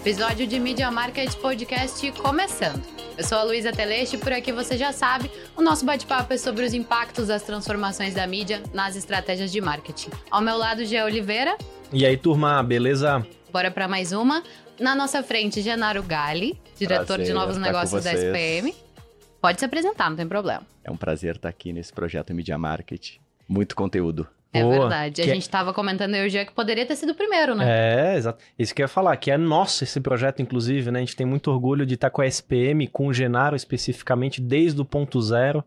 Episódio de Media Market Podcast começando. Eu sou a Luísa Teleste e por aqui você já sabe, o nosso bate-papo é sobre os impactos das transformações da mídia nas estratégias de marketing. Ao meu lado, Gê Oliveira. E aí, turma, beleza? Bora para mais uma. Na nossa frente, Genaro Gali, diretor Prazer de novos negócios da. SPM. Pode se apresentar, não tem problema. É um prazer estar aqui nesse projeto Media Market. Muito conteúdo. É Boa. verdade. A Que- gente tava comentando eu e o Gê que poderia ter sido o primeiro, né? É, exato. Isso que eu ia falar, que é nosso esse projeto, inclusive, né? A gente tem muito orgulho de estar com a SPM, com o Genaro especificamente, desde o ponto zero,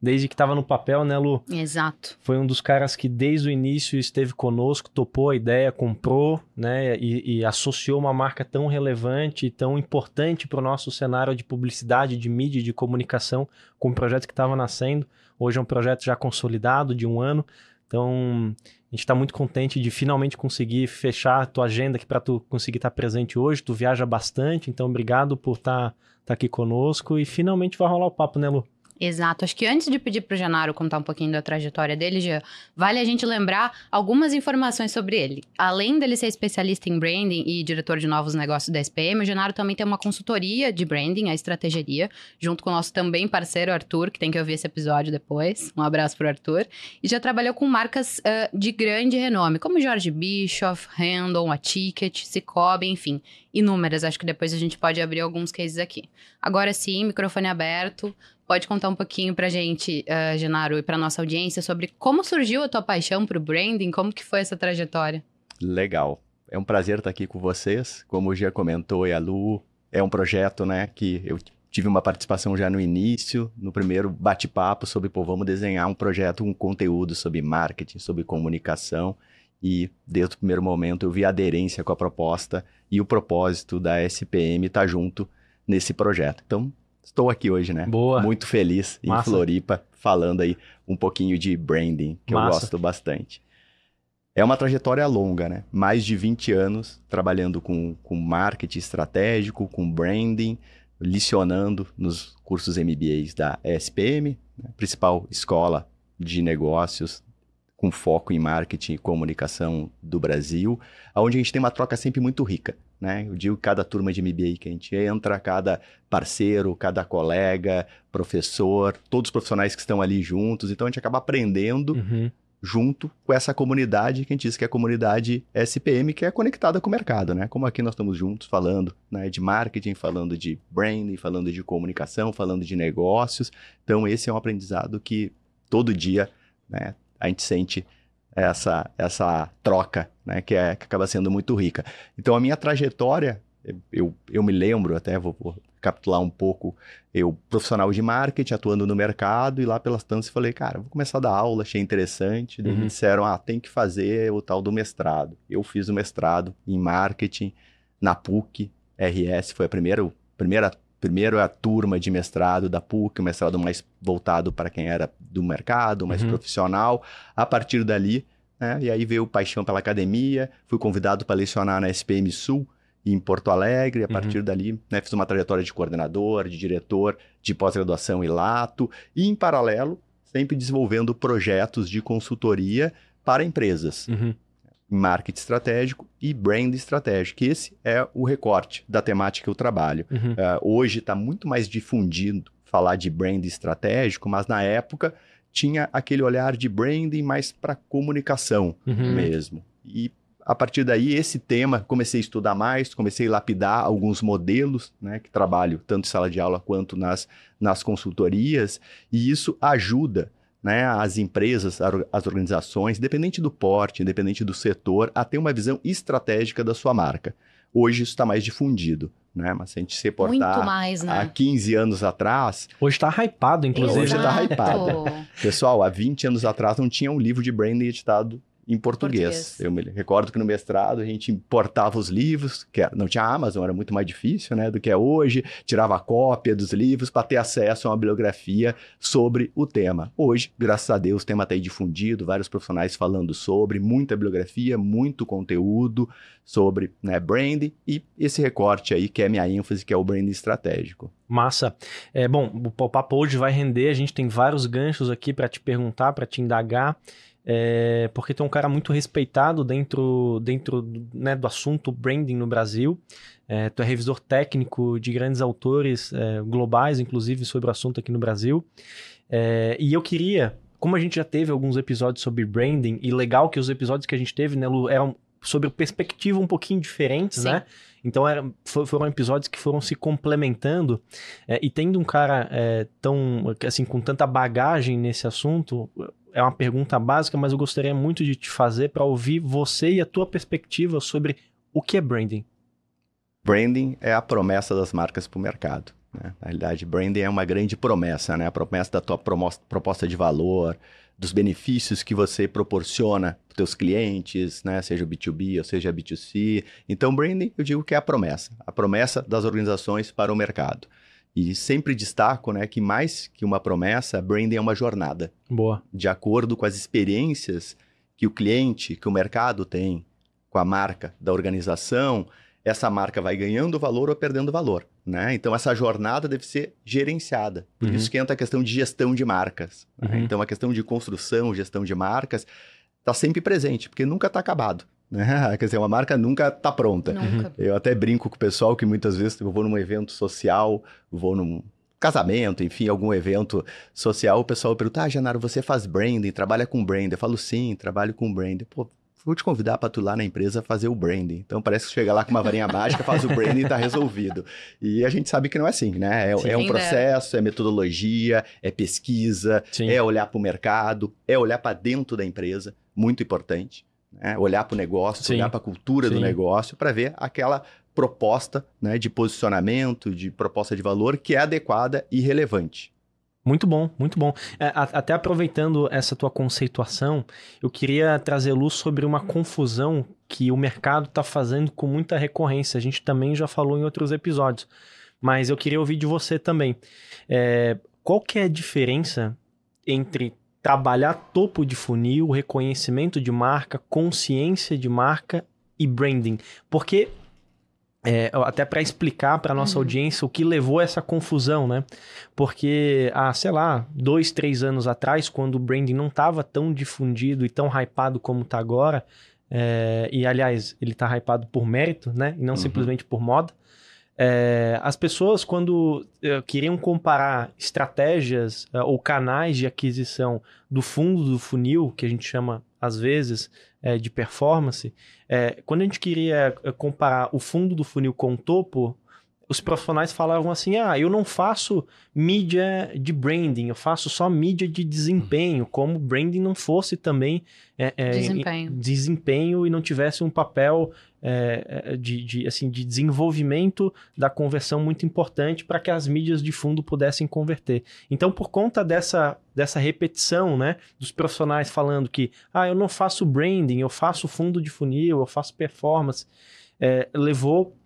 desde que estava no papel, né, Lu? Exato. Foi um dos caras que desde o início esteve conosco, topou a ideia, comprou, né? E, e associou uma marca tão relevante e tão importante para o nosso cenário de publicidade, de mídia e de comunicação com o projeto que estava nascendo. Hoje é um projeto já consolidado de um ano. Então, a gente está muito contente de finalmente conseguir fechar a tua agenda aqui para tu conseguir estar presente hoje. Tu viaja bastante, então obrigado por estar aqui conosco e finalmente vai rolar o papo, né, Lu? Exato. Acho que antes de pedir pro Genaro contar um pouquinho da trajetória dele, vale a gente lembrar algumas informações sobre ele. Além dele ser especialista em branding e diretor de novos negócios da SPM, o Genaro também tem uma consultoria de branding, a Estrategeria, junto com o nosso também parceiro Arthur, que tem que ouvir esse episódio depois. Um abraço pro Arthur. E já trabalhou com marcas ah, de grande renome, como Jorge Bischoff, Random, a Ticket, Cicobi, enfim, inúmeras. Acho que depois a gente pode abrir alguns cases aqui. Agora sim, microfone aberto. Pode contar um pouquinho pra gente, ah, Genaro, e pra nossa audiência sobre como surgiu a tua paixão pro branding, como que foi essa trajetória? Legal. É um prazer estar aqui com vocês. Como o Gia comentou, e a Lu, é um projeto, né, que eu tive uma participação já no início, no primeiro bate-papo sobre, pô, vamos desenhar um projeto, um conteúdo sobre marketing, sobre comunicação. E desde o primeiro momento eu vi a aderência com a proposta e o propósito da SPM estar junto nesse projeto. Então, estou aqui hoje, né? Boa. Muito feliz em Massa. Floripa, falando aí um pouquinho de branding, que eu Massa. gosto bastante. É uma trajetória longa, né? Mais de 20 anos trabalhando com, com marketing estratégico, com branding, licionando nos cursos MBAs da SPM, né? principal escola de negócios com foco em marketing e comunicação do Brasil, onde a gente tem uma troca sempre muito rica. Né? Eu digo cada turma de MBA que a gente entra, cada parceiro, cada colega, professor, todos os profissionais que estão ali juntos, então a gente acaba aprendendo Uhum. junto com essa comunidade que a gente diz que é a comunidade SPM, que é conectada com o mercado, né? Como aqui nós estamos juntos falando né, de marketing, falando de branding, falando de comunicação, falando de negócios. Então, esse é um aprendizado que todo dia né, a gente sente essa, essa troca, né? Que, é, que acaba sendo muito rica. Então, a minha trajetória, eu, eu me lembro, até vou, vou capitular um pouco, eu, profissional de marketing, atuando no mercado, e lá pelas tantas falei, cara, vou começar a dar aula, achei interessante. Daí Uhum. me disseram, ah, tem que fazer o tal do mestrado. Eu fiz o mestrado em marketing na PUC, RS, foi a primeira, primeira, primeira turma de mestrado da PUC, o mestrado mais voltado para quem era do mercado, mais Uhum. profissional. A partir dali, né, e aí veio paixão pela academia, fui convidado para lecionar na SPM Sul, em Porto Alegre. A Uhum. partir dali, né, fiz uma trajetória de coordenador, de diretor de pós-graduação e lato, e em paralelo, sempre desenvolvendo projetos de consultoria para empresas, Uhum. marketing estratégico e brand estratégico. Esse é o recorte da temática que eu trabalho. Uhum. Ah, hoje está muito mais difundido falar de brand estratégico, mas na época tinha aquele olhar de branding mais para comunicação Uhum. mesmo. E a partir daí, esse tema, comecei a estudar mais, comecei a lapidar alguns modelos, né, que trabalho tanto em sala de aula quanto nas, nas consultorias, e isso ajuda né, as empresas, as organizações, independente do porte, independente do setor, a ter uma visão estratégica da sua marca. Hoje isso está mais difundido, né? Mas se a gente se Muito reportar mais, há né? 15 anos atrás, Hoje tá hypado, inclusive. Hoje tá Exato. hypado. Pessoal, há 20 anos atrás não tinha um livro de branding editado em português. Português. Eu me recordo que no mestrado a gente importava os livros, que era- não tinha Amazon, era muito mais difícil né, do que é hoje, tirava cópia dos livros para ter acesso a uma bibliografia sobre o tema. Hoje, graças a Deus, o tema está aí difundido, vários profissionais falando sobre, muita bibliografia, muito conteúdo sobre né, branding e esse recorte aí que é a minha ênfase, que é o branding estratégico. Massa. É, bom, o papo hoje vai render, a gente tem vários ganchos aqui para te perguntar, para te indagar. É, porque tu é um cara muito respeitado dentro, dentro né, do assunto branding no Brasil. É, tu é revisor técnico de grandes autores é, globais, inclusive, sobre o assunto aqui no Brasil. É, e eu queria, como a gente já teve alguns episódios sobre branding, e legal que os episódios que a gente teve, né, Lu, eram sobre perspectiva um pouquinho diferentes, Sim. né? Então era, foram episódios que foram se complementando é, e tendo um cara é, tão assim com tanta bagagem nesse assunto é uma pergunta básica, mas eu gostaria muito de te fazer para ouvir você e a tua perspectiva sobre o que é branding. Branding é a promessa das marcas para o mercado. Né? Na realidade, branding é uma grande promessa, né? A promessa da tua proposta de valor, dos benefícios que você proporciona para teus clientes, né? Seja B2B ou seja B2C. Então, branding, eu digo que é a promessa, a promessa das organizações para o mercado. E sempre destaco, né, que mais que uma promessa, branding é uma jornada. Boa. De acordo com as experiências que o cliente, que o mercado tem com a marca da organização, essa marca vai ganhando valor ou perdendo valor, né? Então essa jornada deve ser gerenciada. Por uhum. isso que entra a questão de gestão de marcas. Né? Uhum. Então a questão de construção, gestão de marcas está sempre presente, porque nunca está acabado. Né? Quer dizer, uma marca nunca está pronta. Nunca. Eu até brinco com o pessoal que muitas vezes eu vou num evento social, vou num casamento, enfim, algum evento social, o pessoal pergunta, ah, Janaro, você faz branding, trabalha com branding? Eu falo, sim, trabalho com branding. Pô, vou te convidar para tu lá na empresa fazer o branding. Então parece que chega lá com uma varinha mágica, faz o branding e está resolvido. E a gente sabe que não é assim, né? É, é um processo, é metodologia, é pesquisa, Sim. é olhar para o mercado, é olhar para dentro da empresa, muito importante. Né? Olhar para o negócio, Sim. olhar para a cultura Sim. do negócio, para ver aquela proposta né, de posicionamento, de proposta de valor que é adequada e relevante. Muito bom, muito bom. É, até aproveitando essa tua conceituação, eu queria trazer luz sobre uma confusão que o mercado está fazendo com muita recorrência. A gente também já falou em outros episódios, mas eu queria ouvir de você também. É, qual que é a diferença entre trabalhar topo de funil, reconhecimento de marca, consciência de marca e branding? Porque é, até para explicar para nossa uhum. audiência o que levou a essa confusão, né? Porque há, sei lá, dois, três anos atrás, quando o branding não estava tão difundido e tão hypado como está agora, é, e aliás, ele está hypado por mérito, né? E não uhum. simplesmente por moda. É, as pessoas, quando uh, queriam comparar estratégias uh, ou canais de aquisição do fundo do funil, que a gente chama às vezes é, de performance, é, quando a gente queria comparar o fundo do funil com o topo, os profissionais falavam assim: ah, eu não faço mídia de branding, eu faço só mídia de desempenho, como branding não fosse também é, é, desempenho. desempenho e não tivesse um papel é, é, de, de, assim, de desenvolvimento da conversão muito importante para que as mídias de fundo pudessem converter. Então, por conta dessa, dessa repetição né, dos profissionais falando que ah, eu não faço branding, eu faço fundo de funil, eu faço performance, é, levou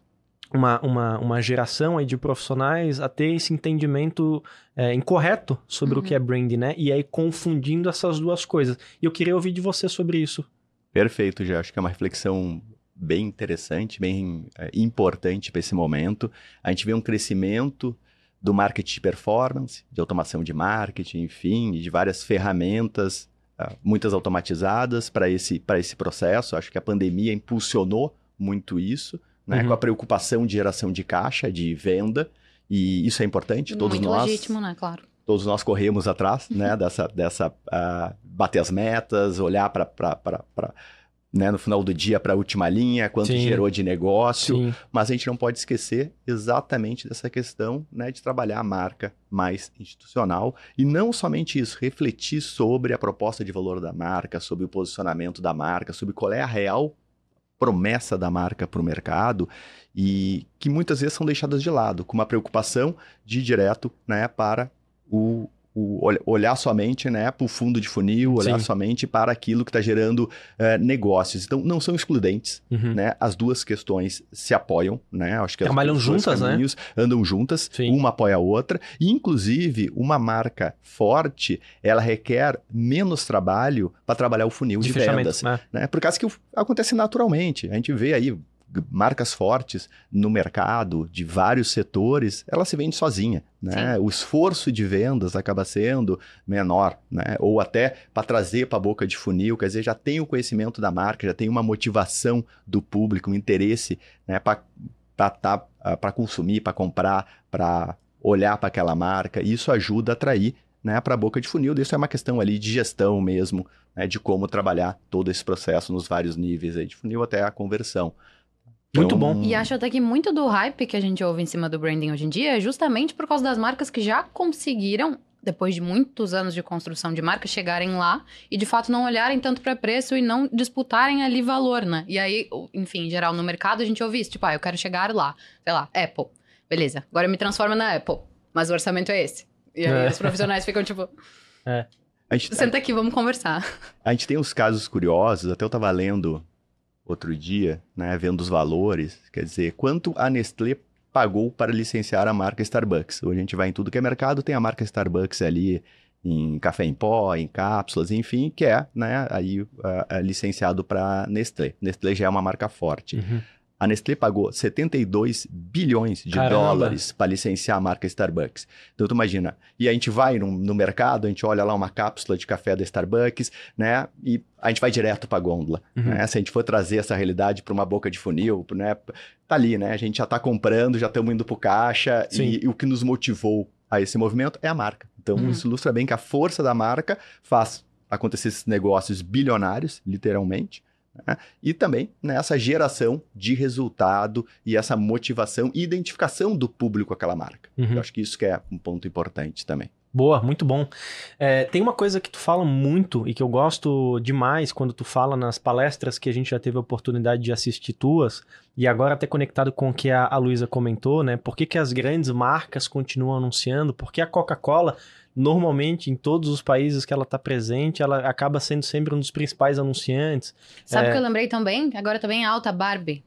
uma, uma, uma geração aí de profissionais a ter esse entendimento é, incorreto sobre uhum. o que é branding, né? E aí confundindo essas duas coisas. E eu queria ouvir de você sobre isso. Perfeito, já acho que é uma reflexão bem interessante, bem é, importante para esse momento. A gente vê um crescimento do marketing de performance, de automação de marketing, enfim, de várias ferramentas, uh, muitas automatizadas para esse, esse processo. Acho que a pandemia impulsionou muito isso né? Uhum. Com a preocupação de geração de caixa, de venda. E isso é importante. Todos Muito nós. legítimo, né? Claro. Todos nós corremos atrás, né? dessa, dessa uh, bater as metas, olhar para né, no final do dia para a última linha, quanto Sim. gerou de negócio, Sim. mas a gente não pode esquecer exatamente dessa questão né, de trabalhar a marca mais institucional e não somente isso, refletir sobre a proposta de valor da marca, sobre o posicionamento da marca, sobre qual é a real promessa da marca para o mercado e que muitas vezes são deixadas de lado, com uma preocupação de ir direto né, para o, o, olhar somente né, para o fundo de funil, olhar Sim. somente para aquilo que está gerando uh, negócios. Então, não são excludentes, uhum. né? As duas questões se apoiam, né? Acho que Trabalham juntas, né? Andam juntas, Sim. uma apoia a outra. E, inclusive, uma marca forte, ela requer menos trabalho para trabalhar o funil de, de vendas. Né? né? Por causa que acontece naturalmente. A gente vê aí marcas fortes no mercado de vários setores, ela se vende sozinha, né? O esforço de vendas acaba sendo menor, né? Ou até para trazer para a boca de funil, quer dizer, já tem o conhecimento da marca, já tem uma motivação do público, um interesse, né? Para tá, consumir, para comprar, para olhar para aquela marca. E isso ajuda a atrair né, para a boca de funil. Isso é uma questão ali de gestão mesmo, né, de como trabalhar todo esse processo nos vários níveis aí de funil até a conversão. Muito bom. E acho até que muito do hype que a gente ouve em cima do branding hoje em dia é justamente por causa das marcas que já conseguiram, depois de muitos anos de construção de marca, chegarem lá e de fato não olharem tanto para preço e não disputarem ali valor, né? E aí, enfim, em geral, no mercado a gente ouve isso, tipo, ah, eu quero chegar lá, sei lá, Apple. Beleza, agora eu me transformo na Apple, mas o orçamento é esse. E aí é. os profissionais ficam tipo. É. Gente, Senta aqui, vamos conversar. A gente tem uns casos curiosos, até eu tava lendo outro dia, né, vendo os valores, quer dizer, quanto a Nestlé pagou para licenciar a marca Starbucks. Hoje a gente vai em tudo que é mercado, tem a marca Starbucks ali em café em pó, em cápsulas, enfim, que é, né, aí licenciado para Nestlé. Nestlé já é uma marca forte. Uhum. A Nestlé pagou 72 bilhões de Caramba. dólares para licenciar a marca Starbucks. Então, tu imagina. E a gente vai no, no, mercado, a gente olha lá uma cápsula de café da Starbucks, né? E a gente vai direto para a gôndola. Uhum. Né? Se a gente for trazer essa realidade para uma boca de funil, né? Tá ali, né? A gente já está comprando, já estamos indo para o caixa. E, e, o que nos motivou a esse movimento é a marca. Então, uhum. isso ilustra bem que a força da marca faz acontecer esses negócios bilionários, literalmente, né? E também nessa né, geração de resultado e essa motivação e identificação do público com aquela marca. Uhum. Eu acho que isso que é um ponto importante também. Boa, muito bom. É, tem uma coisa que tu fala muito e que eu gosto demais quando tu fala nas palestras que a gente já teve a oportunidade de assistir tuas, e agora até conectado com o que a, a Luísa comentou, né? Por que, que as grandes marcas continuam anunciando? Por que a Coca-Cola normalmente em todos os países que ela está presente, ela acaba sendo sempre um dos principais anunciantes. Sabe o é... que eu lembrei também? Agora também é alta Barbie.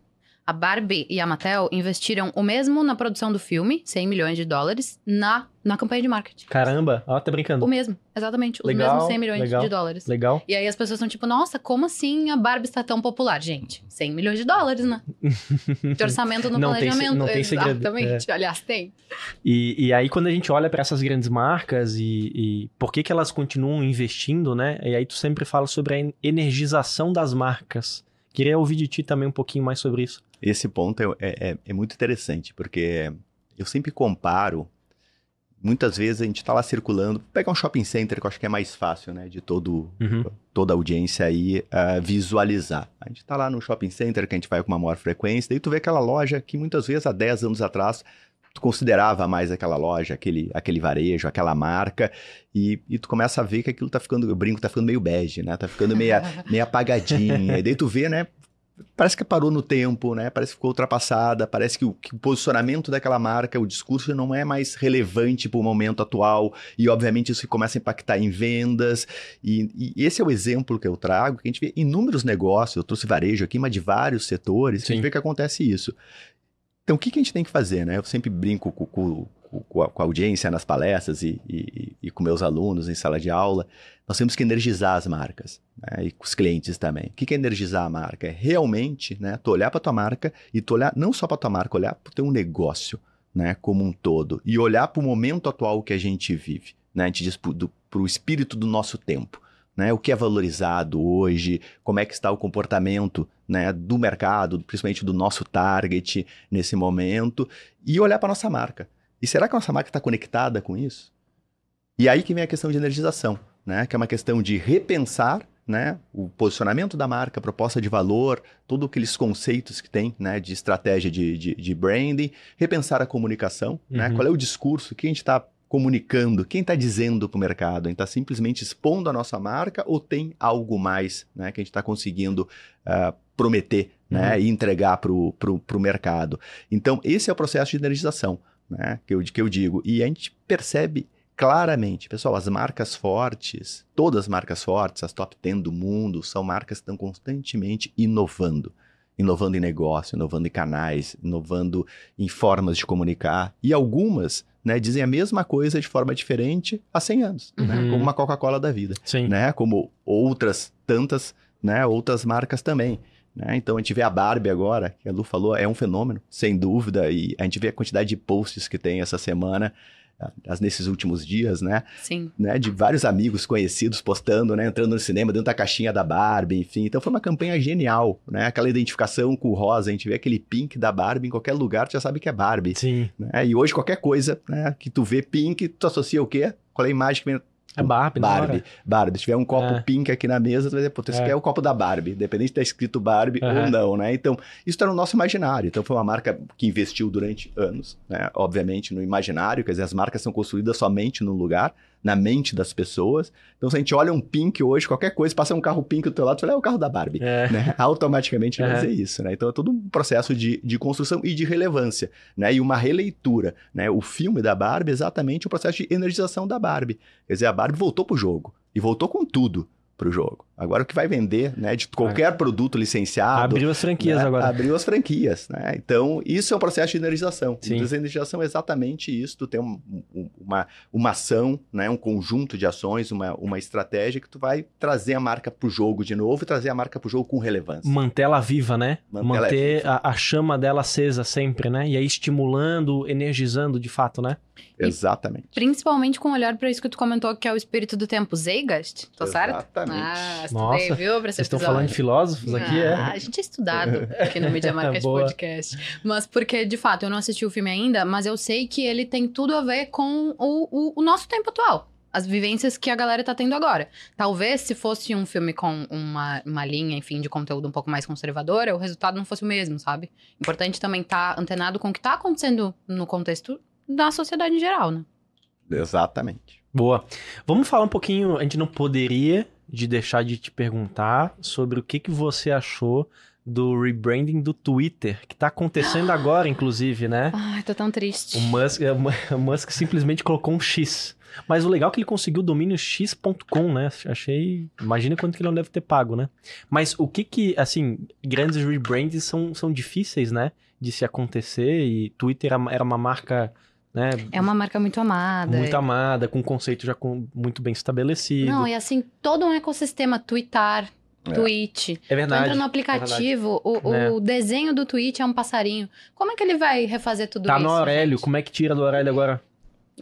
A Barbie e a Mattel investiram o mesmo na produção do filme, 100 milhões de dólares, na, na campanha de marketing. Caramba, ela tá brincando. O mesmo, exatamente. Os legal, mesmos 100 milhões legal, de dólares. Legal. E aí as pessoas são tipo, nossa, como assim a Barbie está tão popular? Gente, 100 milhões de dólares, né? De orçamento no não planejamento. Tem, não tem segredo. Exatamente. É. Aliás, tem. E, e aí quando a gente olha para essas grandes marcas e, e por que, que elas continuam investindo, né? E aí tu sempre fala sobre a energização das marcas. Queria ouvir de ti também um pouquinho mais sobre isso. Esse ponto é, é, é, é muito interessante, porque eu sempre comparo. Muitas vezes a gente está lá circulando, pega um shopping center, que eu acho que é mais fácil, né, de todo, uhum. toda a audiência aí uh, visualizar. A gente está lá no shopping center, que a gente vai com uma maior frequência, daí tu vê aquela loja que muitas vezes há 10 anos atrás tu considerava mais aquela loja, aquele, aquele varejo, aquela marca, e, e tu começa a ver que aquilo tá ficando, o brinco tá ficando meio bege, né? Tá ficando meio, meio apagadinho. e daí tu vê, né? Parece que parou no tempo, né? Parece que ficou ultrapassada, parece que o, que o posicionamento daquela marca, o discurso não é mais relevante para o momento atual, e obviamente isso começa a impactar em vendas. E, e, esse é o exemplo que eu trago, que a gente vê inúmeros negócios, eu trouxe varejo aqui, mas de vários setores, Sim. a gente vê que acontece isso. Então, o que, que a gente tem que fazer, né? Eu sempre brinco com, com, com, a, com a, audiência nas palestras e, e, e, com meus alunos em sala de aula. Nós temos que energizar as marcas, né? E os clientes também. O que, que é energizar a marca? É realmente, né? Tu olhar para tua marca e tu olhar não só para tua marca, olhar para o teu negócio, né? Como um todo. E olhar para o momento atual que a gente vive, né? A gente diz para o espírito do nosso tempo né? O que é valorizado hoje, como é que está o comportamento né, do mercado, principalmente do nosso target nesse momento, e olhar para a nossa marca. E será que a nossa marca está conectada com isso? E aí que vem a questão de energização, né? que é uma questão de repensar né, o posicionamento da marca, a proposta de valor, todos aqueles conceitos que tem né, de estratégia de, de, de branding, repensar a comunicação, né? uhum. né, qual é o discurso que a gente está comunicando? Quem está dizendo para o mercado? A gente está simplesmente expondo a nossa marca ou tem algo mais né, que a gente está conseguindo uh, prometer né, uhum. e entregar para o mercado? Então, esse é o processo de energização né, que, eu, que eu digo. E a gente percebe claramente, pessoal, as marcas fortes, todas as marcas fortes, as top 10 do mundo, são marcas que estão constantemente inovando inovando em negócio, inovando em canais, inovando em formas de comunicar. E algumas né, dizem a mesma coisa de forma diferente há 100 anos, né, uhum. né, como uma Coca-Cola da vida, Sim. né, como outras tantas, né, outras marcas também. Né? Então a gente vê a Barbie agora, que a Lu falou, é um fenômeno, sem dúvida, e a gente vê a quantidade de posts que tem essa semana nesses últimos dias, né? Sim. Né, de vários amigos conhecidos postando, né, entrando no cinema dentro da caixinha da Barbie, enfim. Então foi uma campanha genial, né? Aquela identificação com o rosa, a gente vê aquele pink da Barbie em qualquer lugar, tu já sabe que é Barbie. Sim. Né? E hoje qualquer coisa, né, que tu vê pink, tu associa o quê? Qual é a imagem que vem é Barbie, Barbie. Barbie. Se tiver um copo é. pink aqui na mesa, tu vai dizer, pô, esse é. aqui é o copo da Barbie, independente de estar escrito Barbie uhum. ou não, né? Então, isso está no nosso imaginário. Então, foi uma marca que investiu durante anos, né? Obviamente, no imaginário, quer dizer, as marcas são construídas somente no lugar na mente das pessoas. Então, se a gente olha um Pink hoje, qualquer coisa, passa um carro Pink do teu lado, você fala, é o carro da Barbie. É. Né? Automaticamente vai dizer isso, né? Então, é todo um processo de, de construção e de relevância, né? E uma releitura, né? O filme da Barbie é exatamente o processo de energização da Barbie. Quer dizer, a Barbie voltou pro jogo. E voltou com tudo para o jogo. Agora o que vai vender, né, de qualquer produto licenciado... Abriu as franquias né, agora. Abriu as franquias, né? Então, isso é um processo de energização. Sim. Então, a energização é exatamente isso, tu tem um, uma, uma ação, né, um conjunto de ações, uma, uma estratégia que tu vai trazer a marca para o jogo de novo e trazer a marca para o jogo com relevância. Manter ela viva, né? Manter, Manter viva. A, a, chama dela acesa sempre, né? E aí estimulando, energizando de fato, né? Exatamente. E, principalmente com olhar para isso que tu comentou, que é o espírito do tempo Zeitgeist, tá certo? Exatamente. Ah, estudei, Nossa, viu? Vocês estão falando de filósofos aqui, é? ah, é? A gente é estudado aqui no Media Market Podcast. Mas porque, de fato, eu não assisti o filme ainda, mas eu sei que ele tem tudo a ver com o, o, o nosso tempo atual as vivências que a galera tá tendo agora. Talvez se fosse um filme com uma, uma linha, enfim, de conteúdo um pouco mais conservadora, o resultado não fosse o mesmo, sabe? Importante também estar tá antenado com o que tá acontecendo no contexto da sociedade em geral, né? Exatamente. Boa. Vamos falar um pouquinho, a gente não poderia de deixar de te perguntar sobre o que, que você achou do rebranding do Twitter, que tá acontecendo agora, inclusive, né? Ai, tô tão triste. O Musk, o Musk simplesmente colocou um X. Mas o legal é que ele conseguiu o domínio x.com, né? Achei. Imagina quanto que ele não deve ter pago, né? Mas o que que, assim, grandes rebrands são, são difíceis, né? De se acontecer e Twitter era uma marca né? É uma marca muito amada. Muito é. amada, com um conceito já com, muito bem estabelecido. Não, e assim, todo um ecossistema, Twitter, é. Tweet. É verdade. Tu entra no é aplicativo, é o, o é. desenho do tweet é um passarinho. Como é que ele vai refazer tudo tá isso? Tá no Aurélio, gente? como é que tira do Aurélio agora?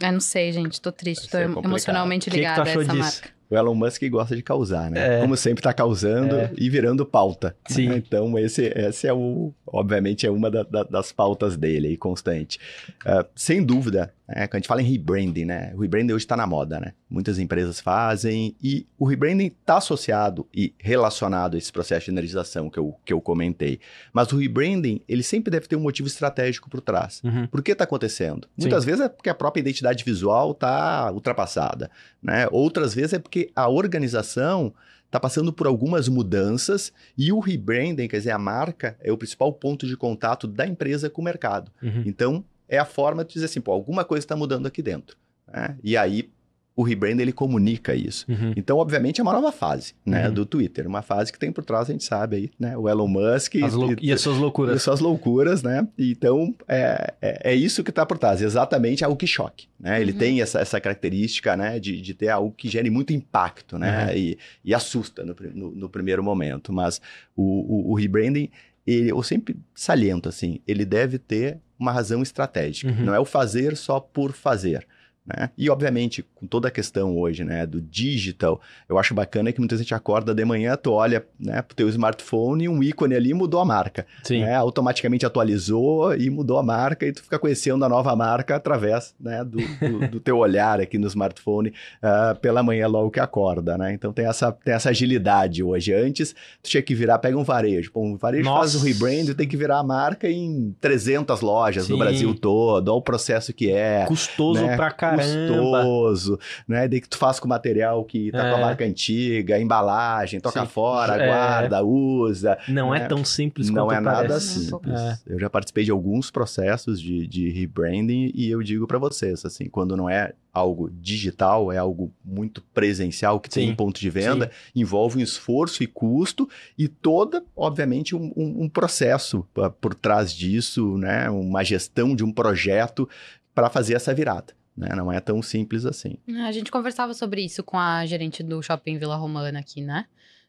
Eu não sei, gente, tô triste, tô emocionalmente ligada a essa disso? marca o Elon Musk gosta de causar, né? É. Como sempre está causando é. e virando pauta. Sim. Então, esse, esse é o. Obviamente, é uma da, da, das pautas dele aí, constante. Uh, sem dúvida, né? quando a gente fala em rebranding, né? O rebranding hoje está na moda, né? Muitas empresas fazem e o rebranding está associado e relacionado a esse processo de energização que eu, que eu comentei. Mas o rebranding, ele sempre deve ter um motivo estratégico por trás. Uhum. Por que está acontecendo? Sim. Muitas vezes é porque a própria identidade visual está ultrapassada, né? Outras vezes é porque a organização está passando por algumas mudanças e o rebranding, quer dizer, a marca, é o principal ponto de contato da empresa com o mercado. Uhum. Então, é a forma de dizer assim, pô, alguma coisa está mudando aqui dentro. Né? E aí, o rebrand ele comunica isso. Uhum. Então, obviamente, é uma nova fase, né, uhum. do Twitter, uma fase que tem por trás, a gente sabe aí, né, o Elon Musk as e, e, as suas loucuras. E as suas loucuras, né? Então, é, é, é isso que está por trás, exatamente algo que choque, né? Ele uhum. tem essa, essa característica, né, de, de ter algo que gere muito impacto, né, uhum. e, e assusta no, no, no, primeiro momento, mas o, o, o rebranding ele, eu sempre saliento assim, ele deve ter uma razão estratégica. Uhum. Não é o fazer só por fazer. Né? E, obviamente, com toda a questão hoje né, do digital, eu acho bacana que muita gente acorda de manhã, tu olha né, pro teu smartphone e um ícone ali mudou a marca. Sim. Né? Automaticamente atualizou e mudou a marca e tu fica conhecendo a nova marca através né, do, do, do teu olhar aqui no smartphone uh, pela manhã logo que acorda. Né? Então tem essa, tem essa agilidade hoje. Antes, tu tinha que virar, pega um varejo. Pô, um varejo Nossa. faz o rebrand, tem que virar a marca em 300 lojas Sim. no Brasil todo, olha o processo que é. Custoso né? pra caramba custoso, né? Daí que tu faz com material que tá é. com a é. marca antiga, embalagem, toca Sim. fora, é. guarda, usa. Não é né? é tão simples Não é nada simples. É. Eu já participei de alguns processos de, de rebranding e eu digo para vocês, assim, quando não é algo digital, é algo muito presencial que Sim. tem ponto de venda, Sim. envolve um esforço e custo e toda, obviamente, um, um, um processo por trás disso, né? Uma gestão de um projeto para fazer essa virada. Né? Não é tão simples assim. A gente conversava sobre isso com a gerente do shopping Vila Romana aqui, né?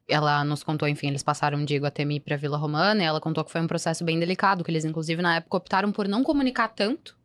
ela nos contou, enfim, eles passaram de Iguatemi para Vila Romana e ela contou que foi um processo bem delicado, que eles inclusive na época optaram por não comunicar tanto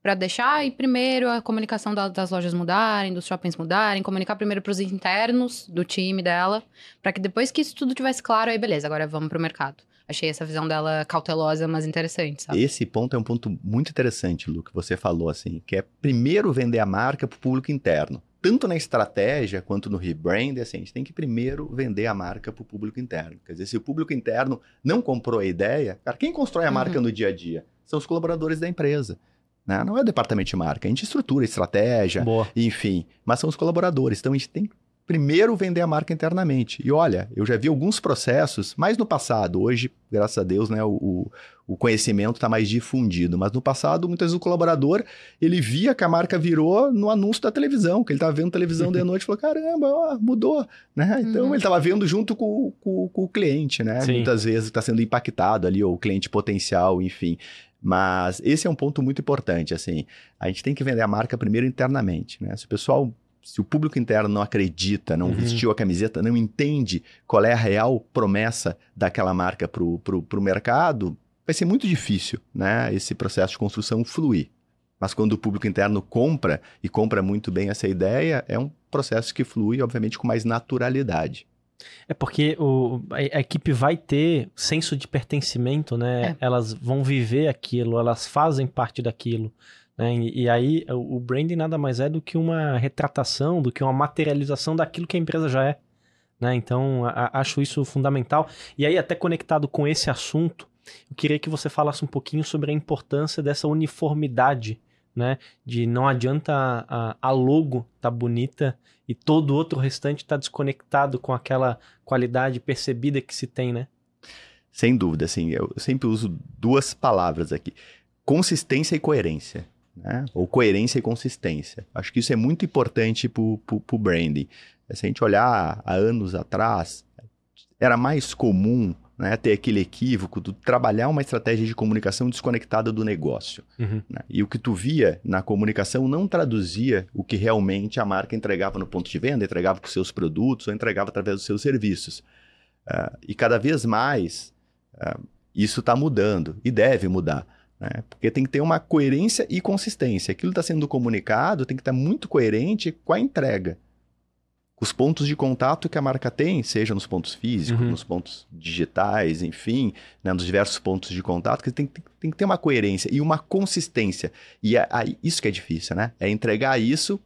para deixar e primeiro a comunicação da, das lojas mudarem, dos shoppings mudarem, comunicar primeiro para os internos do time dela, para que depois que isso tudo tivesse claro, aí beleza, agora vamos pro mercado. Achei essa visão dela cautelosa, mas interessante, sabe? Esse ponto é um ponto muito interessante, Lu, que você falou assim, que é primeiro vender a marca para o público interno. Tanto na estratégia quanto no rebrand, assim, a gente tem que primeiro vender a marca para o público interno. Quer dizer, se o público interno não comprou a ideia, cara, quem constrói a marca uhum. no dia a dia? São os colaboradores da empresa. Né? Não é o departamento de marca, a gente estrutura estratégia, Boa. enfim, mas são os colaboradores. Então a gente tem que primeiro vender a marca internamente. E olha, eu já vi alguns processos, mais no passado, hoje, graças a Deus, né, o, o conhecimento está mais difundido, mas no passado, muitas vezes o colaborador, ele via que a marca virou no anúncio da televisão, que ele estava vendo televisão de noite e falou, caramba, ó, mudou, né? Então, uhum. ele estava vendo junto com, com, com, o cliente, né? Sim. Muitas vezes está sendo impactado ali, ou o cliente potencial, enfim. Mas esse é um ponto muito importante, assim. A gente tem que vender a marca primeiro internamente, né? Se o pessoal, se o público interno não acredita, não uhum. vestiu a camiseta, não entende qual é a real promessa daquela marca para o mercado, vai ser muito difícil, né? Esse processo de construção fluir. Mas quando o público interno compra e compra muito bem essa ideia, é um processo que flui, obviamente, com mais naturalidade. É porque o, a, a, equipe vai ter senso de pertencimento, né? É. Elas vão viver aquilo, elas fazem parte daquilo. Né? E, e, aí o, branding nada mais é do que uma retratação, do que uma materialização daquilo que a empresa já é. Né? Então, a, acho isso fundamental. E aí, até conectado com esse assunto, eu queria que você falasse um pouquinho sobre a importância dessa uniformidade né? De não adianta a, a logo tá bonita e todo o outro restante tá desconectado com aquela qualidade percebida que se tem, né? Sem dúvida, assim, eu sempre uso duas palavras aqui: consistência e coerência. Né? Ou coerência e consistência. Acho que isso é muito importante para o branding. Se a gente olhar há anos atrás, era mais comum né, ter aquele equívoco de trabalhar uma estratégia de comunicação desconectada do negócio. Uhum. Né? E o que tu via na comunicação não traduzia o que realmente a marca entregava no ponto de venda, entregava com seus produtos ou entregava através dos seus serviços. Uh, e cada vez mais uh, isso está mudando e deve mudar. Né? Porque tem que ter uma coerência e consistência. Aquilo está sendo comunicado tem que estar tá muito coerente com a entrega os pontos de contato que a marca tem, seja nos pontos físicos, uhum. nos pontos digitais, enfim, né, nos diversos pontos de contato, que tem, tem, tem, que ter uma coerência e uma consistência. E é, é, isso que é difícil, né? É entregar isso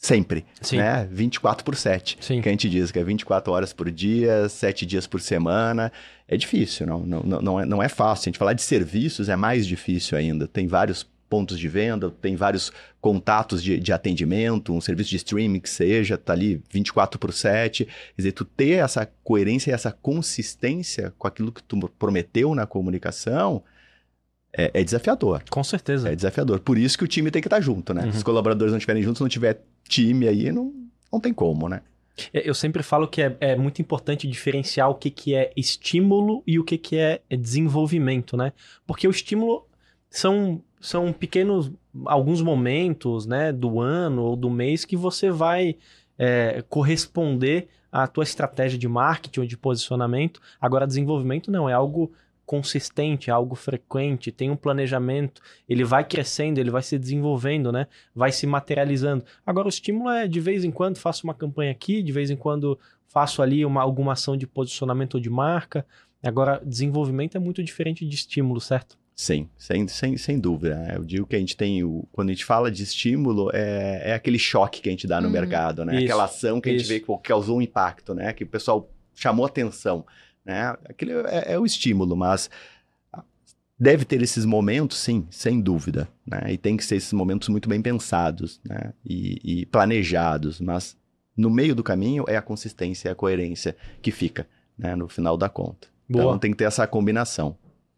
sempre, Sim. né? 24 por 7, Sim. que a gente diz que é 24 horas por dia, 7 dias por semana. É difícil, não, não, não, é, não é fácil. A gente falar de serviços é mais difícil ainda. Tem vários pontos de venda, tem vários contatos de, de atendimento, um serviço de streaming que seja, tá ali 24 por 7. Quer dizer, tu ter essa coerência e essa consistência com aquilo que tu prometeu na comunicação é, é desafiador. Com certeza. É desafiador. Por isso que o time tem que estar junto, né? Uhum. Se os colaboradores não estiverem juntos, não tiver time aí, não, não tem como, né? É, eu sempre falo que é, é, muito importante diferenciar o que, que é estímulo e o que, que é desenvolvimento, né? Porque o estímulo são são pequenos, alguns momentos, né, do ano ou do mês que você vai é, corresponder à tua estratégia de marketing ou de posicionamento. Agora, desenvolvimento não, é algo consistente, é algo frequente, tem um planejamento, ele vai crescendo, ele vai se desenvolvendo, né? Vai se materializando. Agora, o estímulo é de vez em quando faço uma campanha aqui, de vez em quando faço ali uma, alguma ação de posicionamento ou de marca. Agora, desenvolvimento é muito diferente de estímulo, certo? Sim, sem, sem, sem dúvida. Eu digo que a gente tem, o, quando a gente fala de estímulo, é, é aquele choque que a gente dá no uhum. mercado, né? Isso, Aquela ação que isso. a gente vê que causou um impacto, né? Que o pessoal chamou atenção, né? Aquele é, é o estímulo, mas deve ter esses momentos, sim, sem dúvida, né? E tem que ser esses momentos muito bem pensados, né? E, e planejados, mas no meio do caminho é a consistência e a coerência que fica, né? No final da conta. Boa. Então tem que ter essa combinação.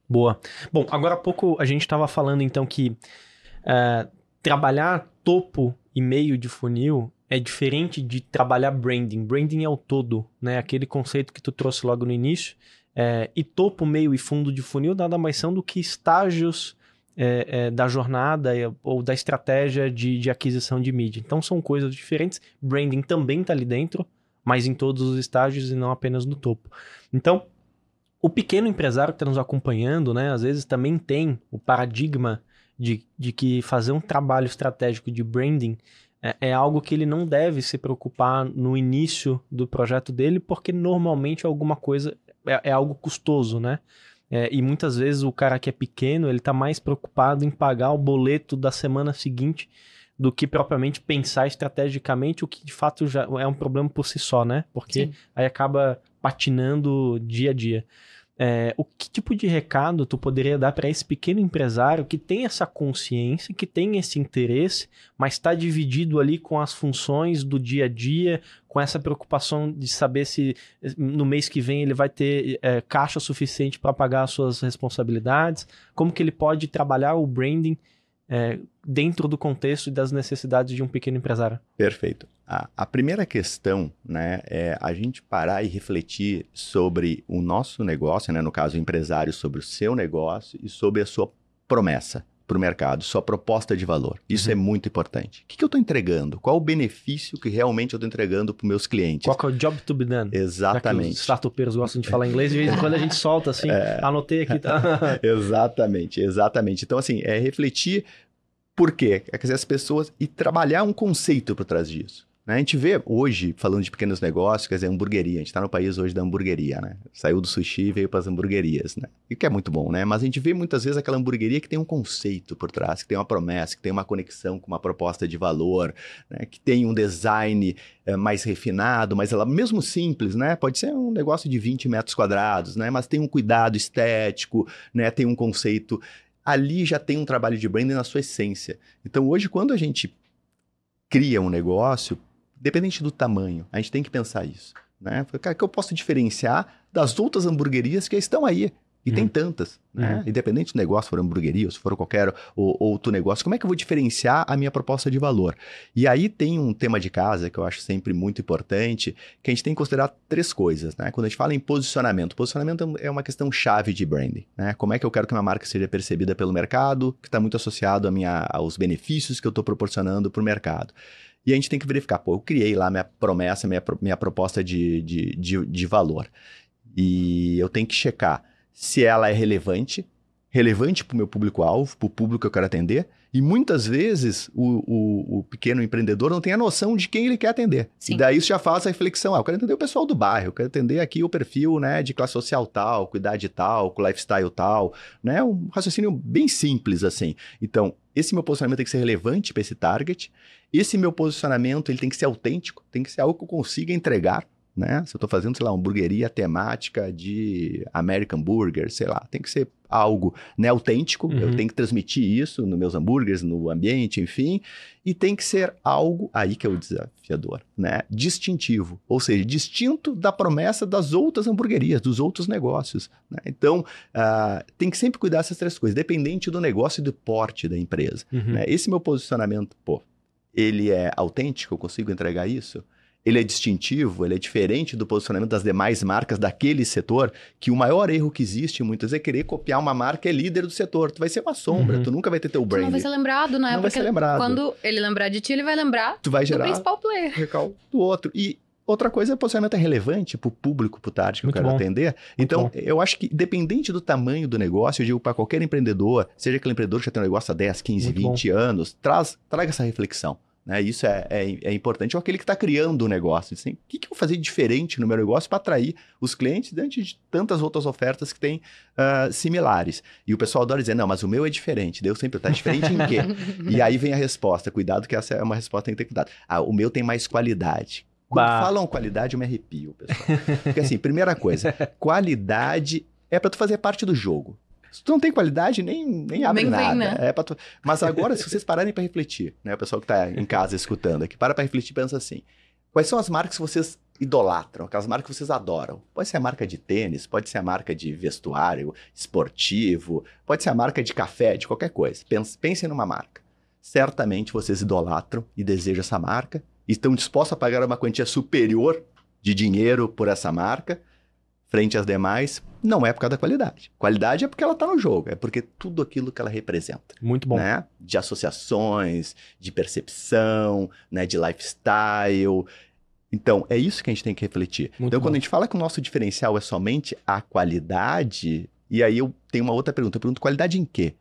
Boa. Bom, agora há pouco a gente estava falando então que uh, trabalhar topo e meio de funil é diferente de trabalhar branding. Branding é o todo, né? Aquele conceito que tu trouxe logo no início. É, e topo, meio e fundo de funil nada mais são do que estágios é, é, da jornada ou da estratégia de, de aquisição de mídia. Então são coisas diferentes. Branding também está ali dentro, mas em todos os estágios e não apenas no topo. Então, o pequeno empresário que está nos acompanhando, né, às vezes também tem o paradigma de, de que fazer um trabalho estratégico de branding é, é, algo que ele não deve se preocupar no início do projeto dele, porque normalmente alguma coisa é, é algo custoso, né? É, e muitas vezes o cara que é pequeno, ele está mais preocupado em pagar o boleto da semana seguinte do que propriamente pensar estrategicamente, o que de fato já é um problema por si só, né? Porque Sim. aí acaba patinando dia a dia. É, o que tipo de recado tu poderia dar para esse pequeno empresário que tem essa consciência, que tem esse interesse, mas está dividido ali com as funções do dia a dia, com essa preocupação de saber se no mês que vem ele vai ter é, caixa suficiente para pagar as suas responsabilidades? Como que ele pode trabalhar o branding é, dentro do contexto e das necessidades de um pequeno empresário? Perfeito. A, a, primeira questão né, é a gente parar e refletir sobre o nosso negócio, né, no caso o empresário, sobre o seu negócio e sobre a sua promessa para o mercado, sua proposta de valor. Isso uhum. é muito importante. O que, que eu estou entregando? Qual o benefício que realmente eu estou entregando para os meus clientes? Qual é o job to be done? Exatamente. Já que os startupeiros gostam de falar inglês, de vez em quando a gente solta assim, é... anotei aqui. Tá? exatamente, exatamente. Então, assim, é refletir por quê? Quer dizer, as pessoas... E trabalhar um conceito por trás disso. Né? A gente vê hoje, falando de pequenos negócios, quer dizer, hamburgueria. A gente está no país hoje da hamburgueria, né? Saiu do sushi e veio para as hamburguerias, né? E que é muito bom, né? Mas a gente vê muitas vezes aquela hamburgueria que tem um conceito por trás, que tem uma promessa, que tem uma conexão com uma proposta de valor, né? que tem um design é, mais refinado, mas ela mesmo simples, né? Pode ser um negócio de 20 metros quadrados, né? Mas tem um cuidado estético, né? Tem um conceito ali já tem um trabalho de branding na sua essência. Então, hoje, quando a gente cria um negócio, Independente do tamanho, a gente tem que pensar isso. Né? Cara, que eu posso diferenciar das outras hamburguerias que estão aí. E uhum. tem tantas, né? Uhum. Independente do negócio, se for hamburgueria, ou se for qualquer outro negócio, como é que eu vou diferenciar a minha proposta de valor? E aí tem um tema de casa que eu acho sempre muito importante, que a gente tem que considerar três coisas, né? Quando a gente fala em posicionamento, posicionamento é uma questão chave de branding, né? Como é que eu quero que uma marca seja percebida pelo mercado, que está muito associado a minha, aos benefícios que eu estou proporcionando para o mercado. E a gente tem que verificar, pô, eu criei lá minha promessa, minha, minha proposta de, de, de, de valor. E eu tenho que checar se ela é relevante, relevante para o meu público-alvo, para o público que eu quero atender. E muitas vezes o, o, o, pequeno empreendedor não tem a noção de quem ele quer atender. Sim. E daí isso já faz a reflexão. Ah, eu quero atender o pessoal do bairro, eu quero atender aqui o perfil né, de classe social tal, cuidar de tal, com lifestyle tal. Né? Um raciocínio bem simples assim. Então, esse meu posicionamento tem que ser relevante para esse target. Esse meu posicionamento ele tem que ser autêntico, tem que ser algo que eu consiga entregar né? Se eu estou fazendo, sei lá, uma hamburgueria temática de American Burger, sei lá, tem que ser algo né, autêntico, uhum. eu tenho que transmitir isso nos meus hambúrgueres, no ambiente, enfim, e tem que ser algo, aí que é o desafiador, né? Distintivo, ou seja, distinto da promessa das outras hamburguerias, dos outros negócios. Né? Então, uh, tem que sempre cuidar dessas três coisas, dependente do negócio e do porte da empresa. Uhum. Né? Esse meu posicionamento, pô, ele é autêntico, eu consigo entregar isso? ele é distintivo, ele é diferente do posicionamento das demais marcas daquele setor, que o maior erro que existe muitas vezes é querer copiar uma marca que é líder do setor. Tu vai ser uma sombra, uhum. tu nunca vai ter teu brand. Tu não vai ser lembrado, né? Não vai ser lembrado. Quando ele lembrar de ti, ele vai lembrar tu vai gerar do principal player. Recalque do outro. E Outra coisa, o posicionamento é relevante para o público, para o target que Muito eu quero bom. atender. Então, eu acho que, dependente do tamanho do negócio, eu digo para qualquer empreendedor, seja aquele empreendedor que já tem um negócio há 10, 15, Muito 20 bom. anos, traz, traga essa reflexão. Né? Isso é, é, é, importante. Ou aquele que está criando o negócio. Assim, o que, que eu vou fazer diferente no meu negócio para atrair os clientes diante de tantas outras ofertas que têm uh, similares? E o pessoal adora dizer, não, mas o meu é diferente. Deus sempre está diferente em quê? e aí vem a resposta. Cuidado que essa é uma resposta que tem que ter cuidado. Ah, o meu tem mais qualidade. Quando bah. falam qualidade, eu me arrepio, pessoal. Porque assim, primeira coisa, qualidade é para tu fazer parte do jogo. Se tu não tem qualidade, nem, nem abre nem nada. Vem, né? é tu... Mas agora, se vocês pararem para refletir, né? O pessoal que está em casa escutando aqui, para para refletir e pensa assim. Quais são as marcas que vocês idolatram, aquelas marcas que vocês adoram? Pode ser a marca de tênis, pode ser a marca de vestuário esportivo, pode ser a marca de café, de qualquer coisa. Pense, pensem numa marca. Certamente vocês idolatram e desejam essa marca, estão dispostos a pagar uma quantia superior de dinheiro por essa marca, frente às demais, não é por causa da qualidade. Qualidade é porque ela está no jogo, é porque tudo aquilo que ela representa. Muito bom. Né? De associações, de percepção, né? de lifestyle. Então, é isso que a gente tem que refletir. Muito então, bom. quando a gente fala que o nosso diferencial é somente a qualidade, e aí eu tenho uma outra pergunta. Eu pergunto, qualidade em quê?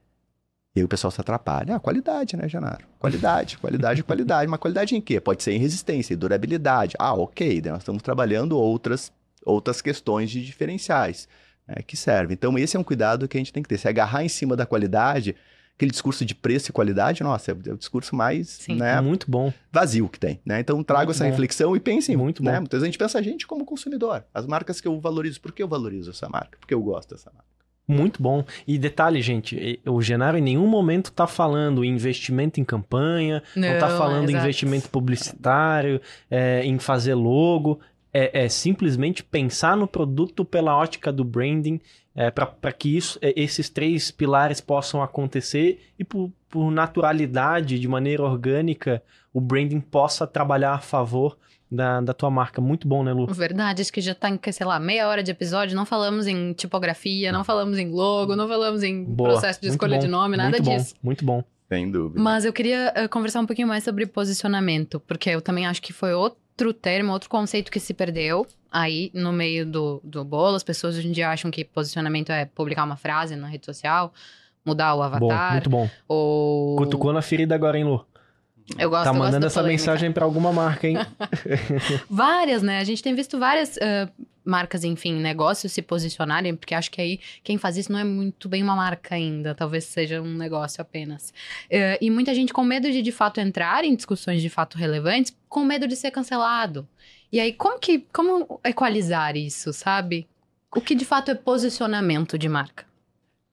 E aí o pessoal se atrapalha. Ah, qualidade, né, Janaro? Qualidade, qualidade, qualidade. Mas qualidade em quê? Pode ser em resistência, em durabilidade. Ah, ok. Nós estamos trabalhando outras, outras questões de diferenciais né, que servem. Então, esse é um cuidado que a gente tem que ter. Se agarrar em cima da qualidade, aquele discurso de preço e qualidade, nossa, é o discurso mais Sim. né, Muito bom. vazio que tem, né? Então trago Muito essa bom. reflexão e pensem, Muito né? bom. Muitas vezes a gente pensa a gente como consumidor. As marcas que eu valorizo, por que eu valorizo essa marca? Porque eu gosto dessa marca. Muito bom. E detalhe, gente, o Genaro em nenhum momento tá falando em investimento em campanha, não, tá falando em investimento publicitário, é, em fazer logo. É, é simplesmente pensar no produto pela ótica do branding, é, para que isso, é, esses três pilares possam acontecer e por, por naturalidade, de maneira orgânica, o branding possa trabalhar a favor da, da tua marca. Muito bom, né, Lu? Verdade, acho que já tá em, sei lá, meia hora de episódio, não falamos em tipografia, não falamos em logo, não falamos em Boa. processo de Muito escolha bom. de nome, nada muito disso. Bom, muito bom. Sem dúvida. Mas eu queria eh, conversar um pouquinho mais sobre posicionamento, porque eu também acho que foi outro termo, outro conceito que se perdeu aí no meio do, do bolo. As pessoas hoje em dia acham que posicionamento é publicar uma frase na rede social, mudar o Bom, avatar, muito bom. ou... Cutucou na ferida agora, hein, Lu? Eu gosto, tá gosto mandando da essa polêmica. mensagem pra alguma marca, hein? Várias, né? A gente tem visto várias eh, marcas, enfim, negócios se posicionarem, porque acho que aí quem faz isso não é muito bem uma marca ainda, talvez seja um negócio apenas. Eh, e muita gente com medo de de fato entrar em discussões de fato relevantes, com medo de ser cancelado. E aí, como que como equalizar isso, sabe? O que de fato é posicionamento de marca?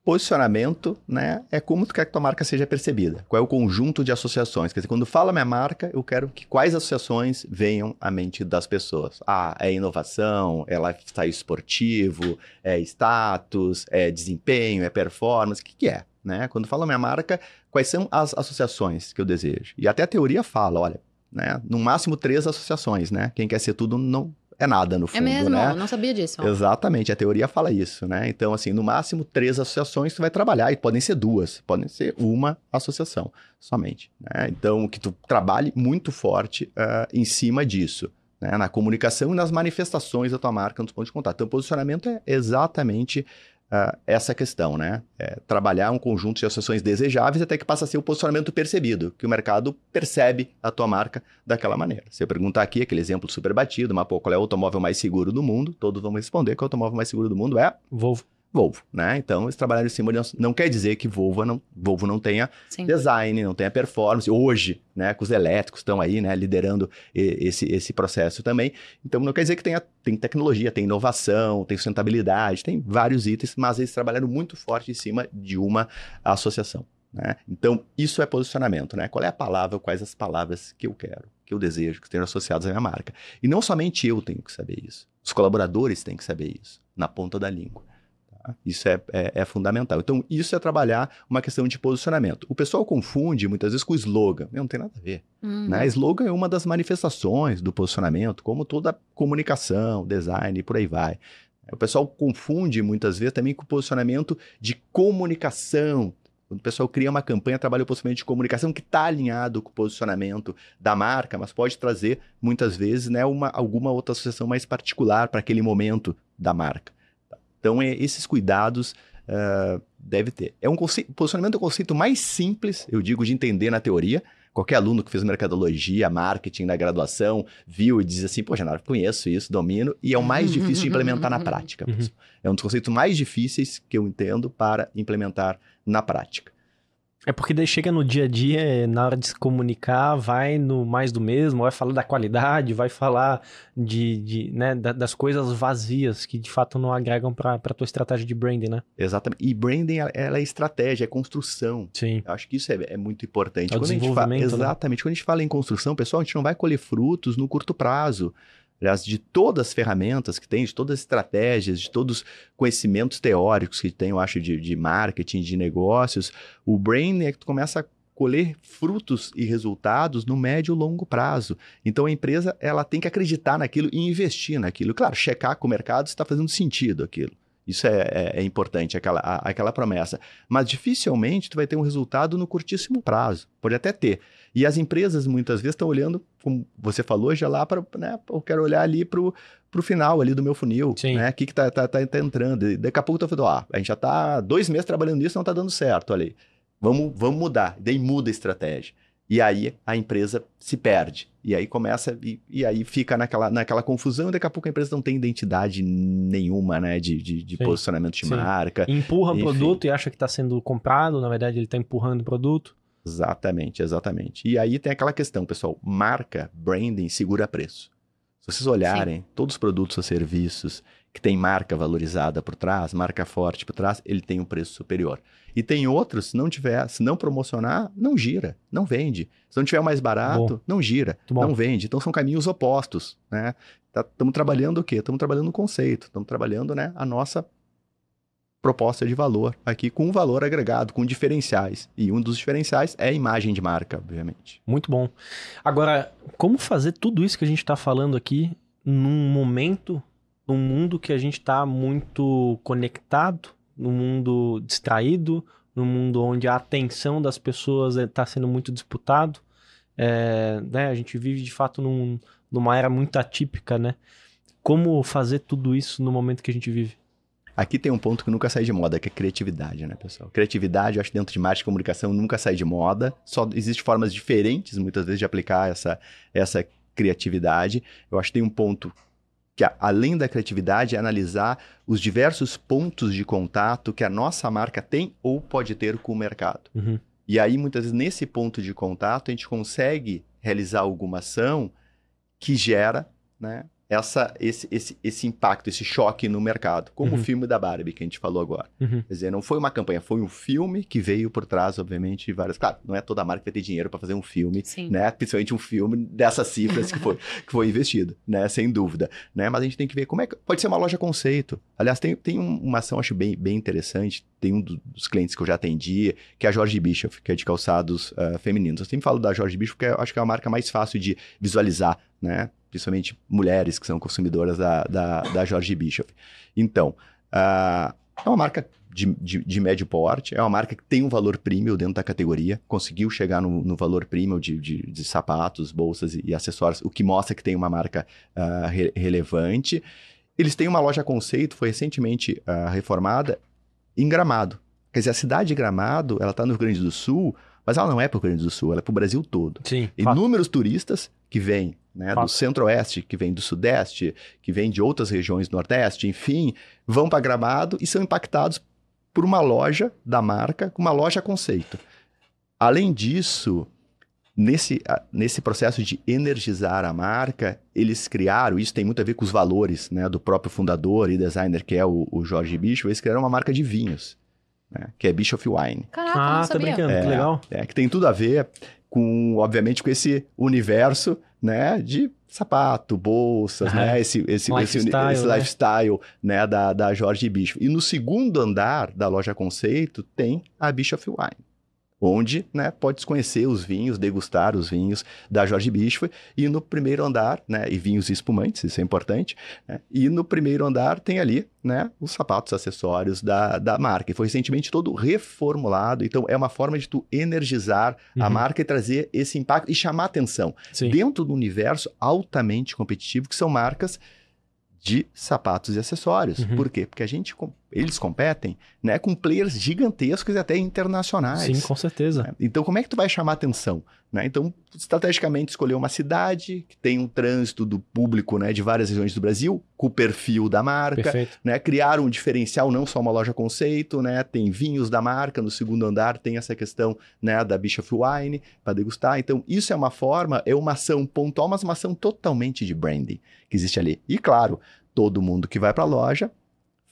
Posicionamento, né, é como tu quer que tua marca seja percebida. Qual é o conjunto de associações? Quer dizer, quando fala minha marca, eu quero que quais associações venham à mente das pessoas. Ah, é inovação, é lifestyle esportivo, é status, é desempenho, é performance, o que, que é? Né? Quando fala minha marca, quais são as associações que eu desejo? E até a teoria fala, olha, né, no máximo três associações, né? Quem quer ser tudo não é nada no fundo, é mesmo? né? Eu não sabia disso. Exatamente, a teoria fala isso, né? Então, assim, no máximo três associações tu vai trabalhar, e podem ser duas, podem ser uma associação somente, né? Então, que tu trabalhe muito forte ah, em cima disso, né? Na comunicação e nas manifestações da tua marca nos pontos de contato. Então, posicionamento é exatamente ah, essa questão, né? É trabalhar um conjunto de associações desejáveis até que passa a ser o posicionamento percebido, que o mercado percebe a tua marca daquela maneira. Se eu perguntar aqui, aquele exemplo super batido, mas pô, qual é o automóvel mais seguro do mundo? Todos vão responder que o automóvel mais seguro do mundo é Volvo. Volvo, né? Então, eles trabalharam em cima de... Não quer dizer que Volvo não, Volvo não tenha Sim. design, não tenha performance. Hoje, né, com os elétricos estão aí, né, liderando esse, esse processo também. Então, não quer dizer que tenha tem tecnologia, tem inovação, tem sustentabilidade, tem vários itens, mas eles trabalharam muito forte em cima de uma associação. Né? Então, isso é posicionamento, né? Qual é a palavra, quais as palavras que eu quero, que eu desejo, que estejam associadas à minha marca. E não somente eu tenho que saber isso, os colaboradores têm que saber isso, na ponta da língua. Isso é, é, é fundamental. Então, isso é trabalhar uma questão de posicionamento. O pessoal confunde muitas vezes com slogan. Não tem nada a ver. Uhum. Né? Slogan é uma das manifestações do posicionamento, como toda comunicação, design e por aí vai. O pessoal confunde muitas vezes também com o posicionamento de comunicação. Quando o pessoal cria uma campanha, trabalha o posicionamento de comunicação que está alinhado com o posicionamento da marca, mas pode trazer muitas vezes né, uma, alguma outra associação mais particular para aquele momento da marca. Então, é, esses cuidados ah, deve ter. É um posicionamento é o conceito mais simples, eu digo, de entender na teoria. Qualquer aluno que fez mercadologia, marketing na graduação, viu e diz assim, poxa, Nara, conheço isso, domino, e é o mais difícil de implementar na prática. Uhum. É um dos conceitos mais difíceis que eu entendo para implementar na prática. É porque daí chega no dia a dia, na hora de se comunicar, vai no mais do mesmo, vai falar da qualidade, vai falar de, de, né, da- das coisas vazias que de fato não agregam para tua estratégia de branding, né? Exatamente. E branding, ela- é estratégia, é construção. Sim. Eu acho que isso é, é muito importante. É o Quando a gente fala, né? exatamente. Quando a gente fala em construção, pessoal, a gente não vai colher frutos no curto prazo. Aliás, de todas as ferramentas que tem, de todas as estratégias, de todos os conhecimentos teóricos que tem, eu acho, de, de marketing, de negócios, o brain é que tu começa a colher frutos e resultados no médio e longo prazo. Então a empresa ela tem que acreditar naquilo e investir naquilo. Claro, checar com o mercado se está fazendo sentido aquilo. Isso é, é, é importante, aquela, a, aquela promessa. Mas dificilmente tu vai ter um resultado no curtíssimo prazo. Pode até ter. E as empresas muitas vezes estão olhando, como você falou, já lá para. Né, eu quero olhar ali para o final ali do meu funil. Sim. Né? O que, que tá, tá, tá, tá entrando? E daqui a pouco eu tô falando, ah, a gente já está dois meses trabalhando nisso não está dando certo. Olha aí. Vamos, vamos mudar. Daí muda a estratégia. E aí a empresa se perde. E aí começa, e, e, aí fica naquela, naquela confusão, e daqui a pouco a empresa não tem identidade nenhuma, né? De, de, de posicionamento de Sim. marca. Empurra o produto e acha que está sendo comprado, na verdade ele está empurrando o produto. Exatamente, exatamente. E aí tem aquela questão, pessoal: marca, branding, segura preço. Se vocês olharem, Sim. todos os produtos ou serviços que tem marca valorizada por trás, marca forte por trás, ele tem um preço superior. E tem outros, se não tiver, se não promocionar, não gira, não vende. Se não tiver mais barato, bom. não gira, não vende. Então são caminhos opostos, né? Estamos tá, trabalhando o quê? Estamos trabalhando o conceito, estamos trabalhando né, a nossa proposta de valor aqui com valor agregado, com diferenciais. E um dos diferenciais é a imagem de marca, obviamente. Muito bom. Agora, como fazer tudo isso que a gente está falando aqui num momento, num mundo que a gente está muito conectado, num mundo distraído, num mundo onde a atenção das pessoas está sendo muito disputado. É, né, a gente vive de fato num, numa era muito atípica, né? Como fazer tudo isso no momento que a gente vive? Aqui tem um ponto que nunca sai de moda, que é criatividade, né, pessoal? Criatividade, eu acho dentro de marketing e comunicação nunca sai de moda. Só existem formas diferentes, muitas vezes, de aplicar essa, essa criatividade. Eu acho que tem um ponto que, além da criatividade, é analisar os diversos pontos de contato que a nossa marca tem ou pode ter com o mercado. Uhum. E aí, muitas vezes, nesse ponto de contato, a gente consegue realizar alguma ação que gera né, essa, esse, esse, esse impacto, esse choque no mercado, como uhum. o filme da Barbie que a gente falou agora. Uhum. Quer dizer, não foi uma campanha, foi um filme que veio por trás, obviamente, de várias. Claro, não é toda marca que vai ter dinheiro para fazer um filme, Sim. né? Principalmente um filme dessas cifras que foi, que foi investido, né? Sem dúvida. Né? Mas a gente tem que ver como é que. Pode ser uma loja conceito. Aliás, tem, tem uma ação, acho bem, bem interessante. Tem um dos clientes que eu já atendi, que é a Jorge Bischoff, que é de calçados uh, femininos. Eu sempre falo da Jorge Bischoff, porque eu acho que é a marca mais fácil de visualizar, né? Principalmente mulheres que são consumidoras da, da, da George Bischoff. Então, uh, é uma marca de, de, de, médio porte, é uma marca que tem um valor premium dentro da categoria, conseguiu chegar no, no valor premium de, de, de, sapatos, bolsas e, e, acessórios, o que mostra que tem uma marca uh, re, relevante. Eles têm uma loja conceito, foi recentemente uh, reformada, em Gramado. Quer dizer, a cidade de Gramado, ela está no Rio Grande do Sul, mas ela não é para o Rio Grande do Sul, ela é para o Brasil todo. Sim, Inúmeros fato. turistas que vêm né, do centro-oeste, que vêm do sudeste, que vêm de outras regiões do nordeste, enfim, vão para Gramado e são impactados por uma loja da marca, uma loja conceito. Além disso, nesse, nesse processo de energizar a marca, eles criaram, isso tem muito a ver com os valores né, do próprio fundador e designer, que é o, o Jorge Bicho, eles criaram uma marca de vinhos né? Que é Bischoff Wine. Caraca, ah, tá brincando, é, que legal. É, que tem tudo a ver com, obviamente, com esse universo, né, de sapato, bolsas, né, esse, esse, lifestyle, esse, esse né? lifestyle, né, da, da Jorge Bischoff. E no segundo andar da loja Conceito tem a Bischoff Wine onde né, pode conhecer os vinhos, degustar os vinhos da Jorge Bischoff, e no primeiro andar, né, e vinhos espumantes, isso é importante, né, e no primeiro andar tem ali né, os sapatos, acessórios da, da marca, e foi recentemente todo reformulado, então é uma forma de tu energizar uhum. a marca e trazer esse impacto e chamar atenção Sim. dentro do universo altamente competitivo, que são marcas de sapatos e acessórios. Uhum. Por quê? Porque a gente, eles competem né, com players gigantescos e até internacionais. Sim, com certeza. Né? Então, como é que tu vai chamar atenção? Né? Então, estrategicamente, escolher uma cidade que tem um trânsito do público né, de várias regiões do Brasil, com o perfil da marca. Né? Criar um diferencial, não só uma loja conceito, né? tem vinhos da marca, no segundo andar tem essa questão né, da Bischoff Wine para degustar. Então, isso é uma forma, é uma ação pontual, mas uma ação totalmente de branding que existe ali. E, claro, todo mundo que vai para a loja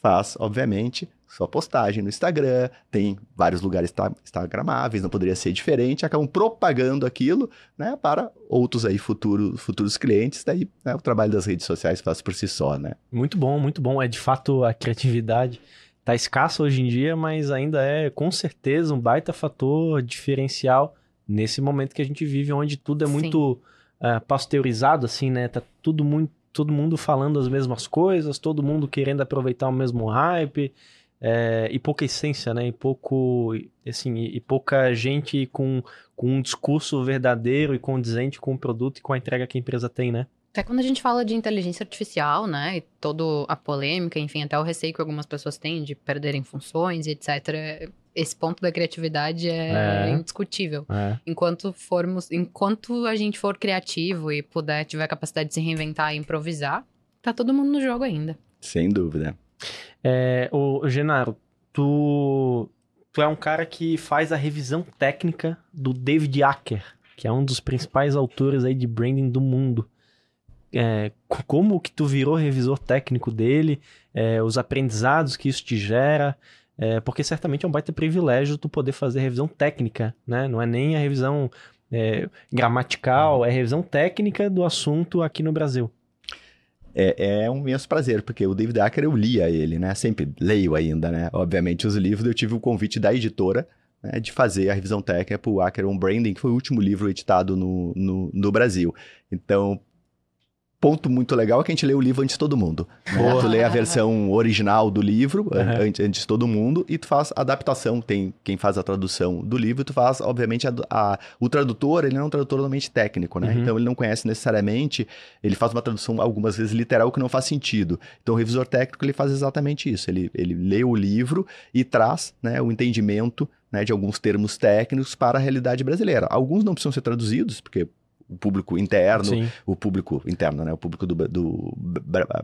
faz, obviamente, sua postagem no Instagram, tem vários lugares instagramáveis, não poderia ser diferente, acabam propagando aquilo, né, para outros aí futuros, futuros clientes, daí né, o trabalho das redes sociais faz por si só, né. Muito bom, muito bom, é de fato a criatividade tá escassa hoje em dia, mas ainda é com certeza um baita fator diferencial nesse momento que a gente vive, onde tudo é muito uh, pasteurizado, assim, né, tá tudo muito todo mundo falando as mesmas coisas, todo mundo querendo aproveitar o mesmo hype, é, e pouca essência, né? E pouco, assim, e, e pouca gente com, com um discurso verdadeiro e condizente com o produto e com a entrega que a empresa tem, né? Até quando a gente fala de inteligência artificial, né, e toda a polêmica, enfim, até o receio que algumas pessoas têm de perderem funções e etc., esse ponto da criatividade é, é. indiscutível. É. Enquanto formos, enquanto a gente for criativo e puder, tiver a capacidade de se reinventar e improvisar, tá todo mundo no jogo ainda. Sem dúvida. É, o Genaro, tu, tu é um cara que faz a revisão técnica do David Acker, que é um dos principais autores aí de branding do mundo é, como que tu virou revisor técnico dele, é, os aprendizados que isso te gera, é, porque certamente é um baita privilégio tu poder fazer revisão técnica, né? Não é nem a revisão é, gramatical, é revisão técnica do assunto aqui no Brasil. É, é, um imenso prazer, porque o David Acker eu lia ele, né? Sempre leio ainda, né? Obviamente, os livros, eu tive o convite da editora né, de fazer a revisão técnica para o Acker on Branding, que foi o último livro editado no, no, no Brasil. Então, ponto muito legal é que a gente lê o livro antes de todo mundo. Né? Tu lê a versão original do livro uhum. antes, antes, de todo mundo e tu faz adaptação. Tem quem faz a tradução do livro, tu faz, obviamente, a, a, o tradutor, ele não é um tradutor totalmente técnico, né? Uhum. Então ele não conhece necessariamente, ele faz uma tradução algumas vezes literal que não faz sentido. Então o revisor técnico, ele faz exatamente isso. Ele, ele lê o livro e traz né, o entendimento né, de alguns termos técnicos para a realidade brasileira. Alguns não precisam ser traduzidos, porque o público interno, Sim. o público interno, né? O público do, do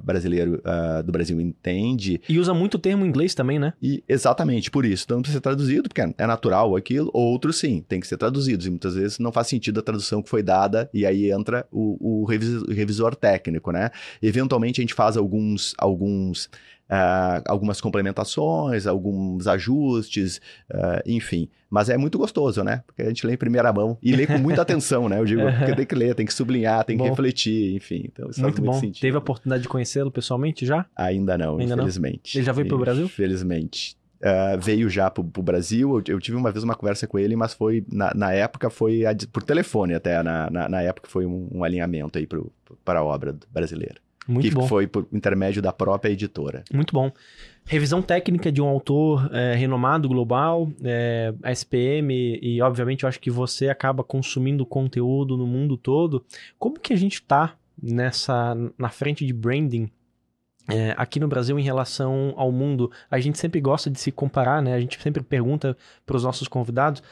brasileiro uh, do Brasil entende. E usa muito termo em inglês também, né? E exatamente por isso. Então não precisa ser traduzido, porque é natural aquilo. Outros sim, tem que ser traduzidos. E muitas vezes não faz sentido a tradução que foi dada, e aí entra o, o revisor, revisor técnico, né? Eventualmente a gente faz alguns, alguns Uh, algumas complementações, alguns ajustes, uh, enfim. Mas é muito gostoso, né? Porque a gente lê em primeira mão e lê com muita atenção, né? Eu digo, porque tem que ler, tem que sublinhar, tem bom. que refletir, enfim. Então, isso muito, muito bom. Sentido. Teve a oportunidade de conhecê-lo pessoalmente já? Ainda não, Ainda infelizmente. Não? Ele já veio para o Brasil? Infelizmente. Uh, veio já pro, pro Brasil. Eu, eu, tive uma vez uma conversa com ele, mas foi na, na época foi a, por telefone até. Na, na, na época foi um, um, alinhamento aí para a obra brasileira. Muito que bom. foi por intermédio da própria editora. Muito bom. Revisão técnica de um autor é, renomado global, é, SPM, e obviamente eu acho que você acaba consumindo conteúdo no mundo todo. Como que a gente está nessa na frente de branding é, aqui no Brasil em relação ao mundo? A gente sempre gosta de se comparar, né? A gente sempre pergunta para os nossos convidados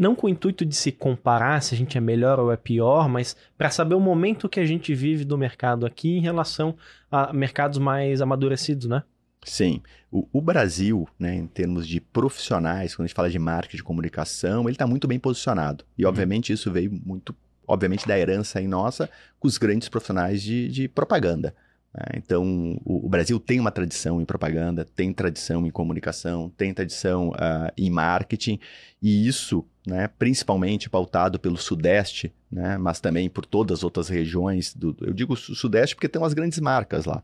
não com o intuito de se comparar se a gente é melhor ou é pior, mas para saber o momento que a gente vive do mercado aqui em relação a mercados mais amadurecidos, né? Sim. O, o, Brasil, né, em termos de profissionais, quando a gente fala de marketing, de comunicação, ele está muito bem posicionado. E, uhum. obviamente, isso veio muito, obviamente, da herança em nossa com os grandes profissionais de, de propaganda. Né? Então, o, o, Brasil tem uma tradição em propaganda, tem tradição em comunicação, tem tradição uh, em marketing, e isso, né, principalmente pautado pelo Sudeste, né, mas também por todas as outras regiões. Do, eu digo Sudeste porque tem umas grandes marcas lá.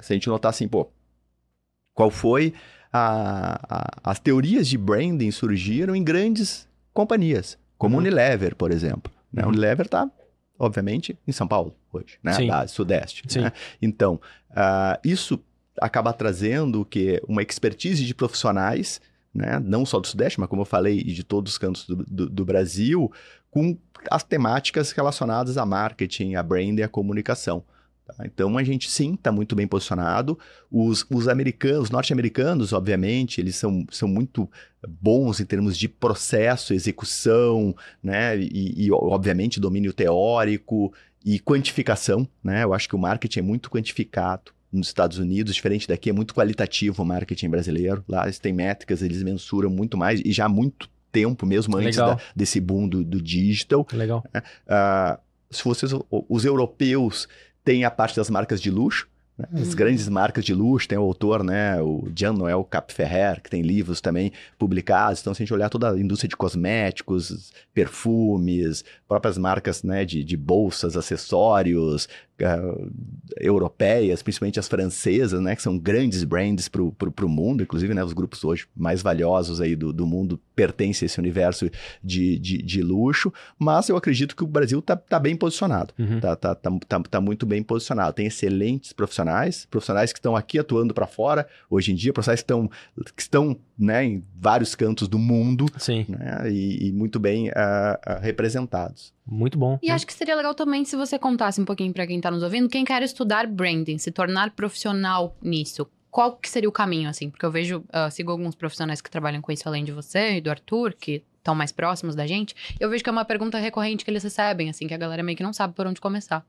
Se a gente notar assim, pô, qual foi a, a, as teorias de branding surgiram em grandes companhias, como uhum. Unilever, por exemplo. Né? Uhum. Unilever está obviamente, em São Paulo hoje, né? Sim. Da Sudeste. Sim. Né? Então, uh, isso acaba trazendo o que uma expertise de profissionais, né? Não só do Sudeste, mas como eu falei, de todos os cantos do, do, do Brasil, com as temáticas relacionadas a marketing, a brand e a comunicação. Tá? Então a gente sim está muito bem posicionado. Os, os americanos, os norte-americanos, obviamente, eles são, são muito bons em termos de processo, execução, né? E, e, obviamente domínio teórico e quantificação. Né? Eu acho que o marketing é muito quantificado. Nos Estados Unidos, diferente daqui, é muito qualitativo o marketing brasileiro. Lá eles têm métricas, eles mensuram muito mais e já há muito tempo, mesmo antes da, desse boom do, do digital. Legal. Uh, se vocês, os europeus tem a parte das marcas de luxo, Né? As uhum. grandes marcas de luxo, tem o autor, né, o Jean-Noël Capferrer, que tem livros também publicados. Então, se a gente olhar toda a indústria de cosméticos, perfumes, próprias marcas né, de, de bolsas, acessórios, uh, europeias, principalmente as francesas, né, que são grandes brands para o mundo, inclusive né, os grupos hoje mais valiosos aí do, do mundo pertencem a esse universo de, de, de, luxo, mas eu acredito que o Brasil está tá bem posicionado, uhum. tá, tá, tá, tá, tá muito bem posicionado, tem excelentes profissionais, profissionais que estão aqui atuando para fora hoje em dia, profissionais que estão, que estão né, em vários cantos do mundo Sim. Né, e, e, muito bem uh, uh, representados. Muito bom. E acho que seria legal também se você contasse um pouquinho para quem está nos ouvindo, quem quer estudar branding, se tornar profissional nisso. Qual que seria o caminho, assim? Porque eu vejo, uh, sigo alguns profissionais que trabalham com isso além de você e do Arthur, que estão mais próximos da gente. Eu vejo que é uma pergunta recorrente que eles recebem, assim, que a galera meio que não sabe por onde começar.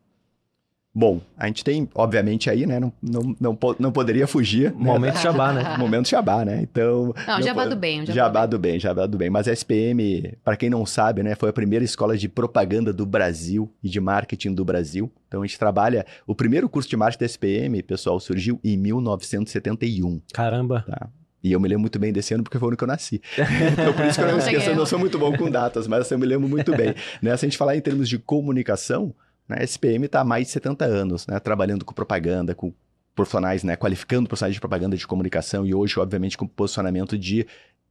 Bom, a gente tem, obviamente, aí, né? Não, não, não, não poderia fugir. Né? Momento jabá, né? Momento jabá, né? Então. Não, jabá do bem. Jabá, jabá do bem, jabá do bem. Mas a SPM, para quem não sabe, né? Foi a primeira escola de propaganda do Brasil e de marketing do Brasil. Então a gente trabalha. O primeiro curso de marketing da SPM, pessoal, surgiu em 1971. Caramba! Tá? E eu me lembro muito bem desse ano porque foi o ano que eu nasci. então, por isso que eu não esqueço, eu não sou muito bom com datas, mas eu me lembro muito bem. Né? Se a gente falar em termos de comunicação, né? A SPM está há mais de 70 anos né? trabalhando com propaganda, com profissionais, né? qualificando profissionais de propaganda de comunicação e hoje, obviamente, com posicionamento de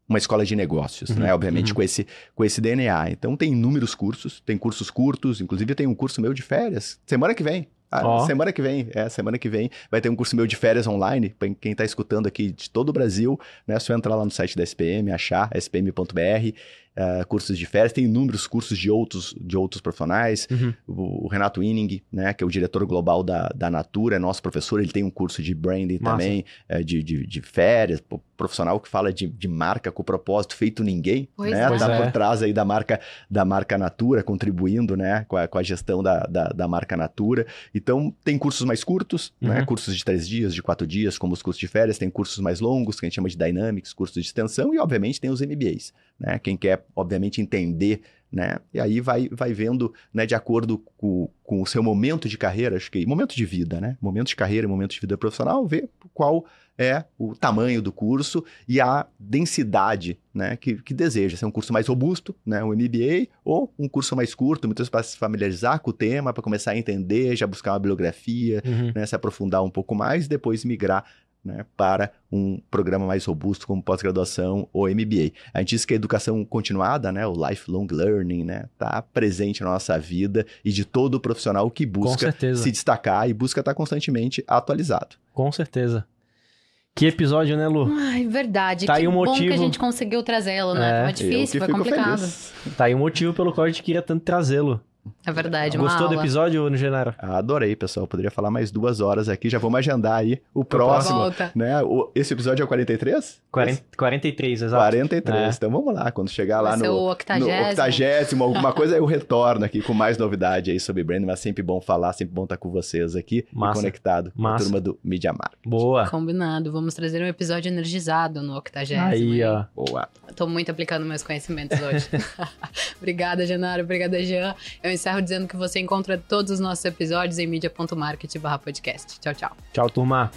uma escola de negócios, uhum, né? Obviamente uhum. com, esse, com esse DNA. Então tem inúmeros cursos, tem cursos curtos, inclusive tem um curso meu de férias, semana que vem. Oh. Semana que vem, é, semana que vem vai ter um curso meu de férias online, para quem está escutando aqui de todo o Brasil, né? É só entrar lá no site da SPM, achar spm.br uh, cursos de férias, tem inúmeros cursos de outros, de outros profissionais. Uhum. O, o, Renato Inning, né, que é o diretor global da, da Natura, é nosso professor, ele tem um curso de branding Massa. também, é, de, de, de, férias, profissional que fala de, de marca com propósito feito ninguém, pois né? É. Tá é. por trás aí da marca, da marca Natura, contribuindo, né, com a, com a gestão da, da, da marca Natura. Então, tem cursos mais curtos, né, uhum. né, cursos de três dias, de quatro dias, como os cursos de férias, tem cursos mais longos, que a gente chama de Dynamics, cursos de extensão, e obviamente tem os MBAs, né, quem quer obviamente, entender, né? E aí vai, vai vendo, né, de acordo com, com o seu momento de carreira, acho que momento de vida, né? Momento de carreira e momento de vida profissional, ver qual é o tamanho do curso e a densidade né, que, que deseja. Se é um curso mais robusto, né, um MBA, ou um curso mais curto, muitas para se familiarizar com o tema, para começar a entender, já buscar uma bibliografia, uhum. né, se aprofundar um pouco mais, depois migrar né, para um programa mais robusto como pós-graduação ou MBA. A gente diz que a educação continuada, né, o lifelong learning, né, tá presente na nossa vida e de todo profissional que busca se destacar e busca estar constantemente atualizado. Com certeza. Que episódio, né, Lu? Ai, verdade. Tá que aí um bom motivo... que a gente conseguiu trazê-lo, né? É. Foi difícil, foi complicado. Feliz. Tá aí um motivo pelo qual a gente queria tanto trazê-lo. É verdade, Gostou do episódio, no Genaro? Adorei, pessoal. Poderia falar mais duas horas aqui. Já vamos agendar aí o próximo. Volta. Né? O, esse episódio é o 43? 40, 43, exato. 43. É. Então vamos lá. Quando chegar lá octagésimo. no octagésimo, alguma coisa, eu retorno aqui com mais novidade aí sobre branding. Mas sempre bom falar, sempre bom estar com vocês aqui Massa. e conectado com Massa. a turma do Media Market. Boa. Combinado. Vamos trazer um episódio energizado no octagésimo. Aí, ó. Boa. Estou muito aplicando meus conhecimentos hoje. Obrigada, Genaro. Obrigada, Jean. Eu encerro dizendo que você encontra todos os nossos episódios em media.market/podcast. Tchau, tchau. Tchau, turma.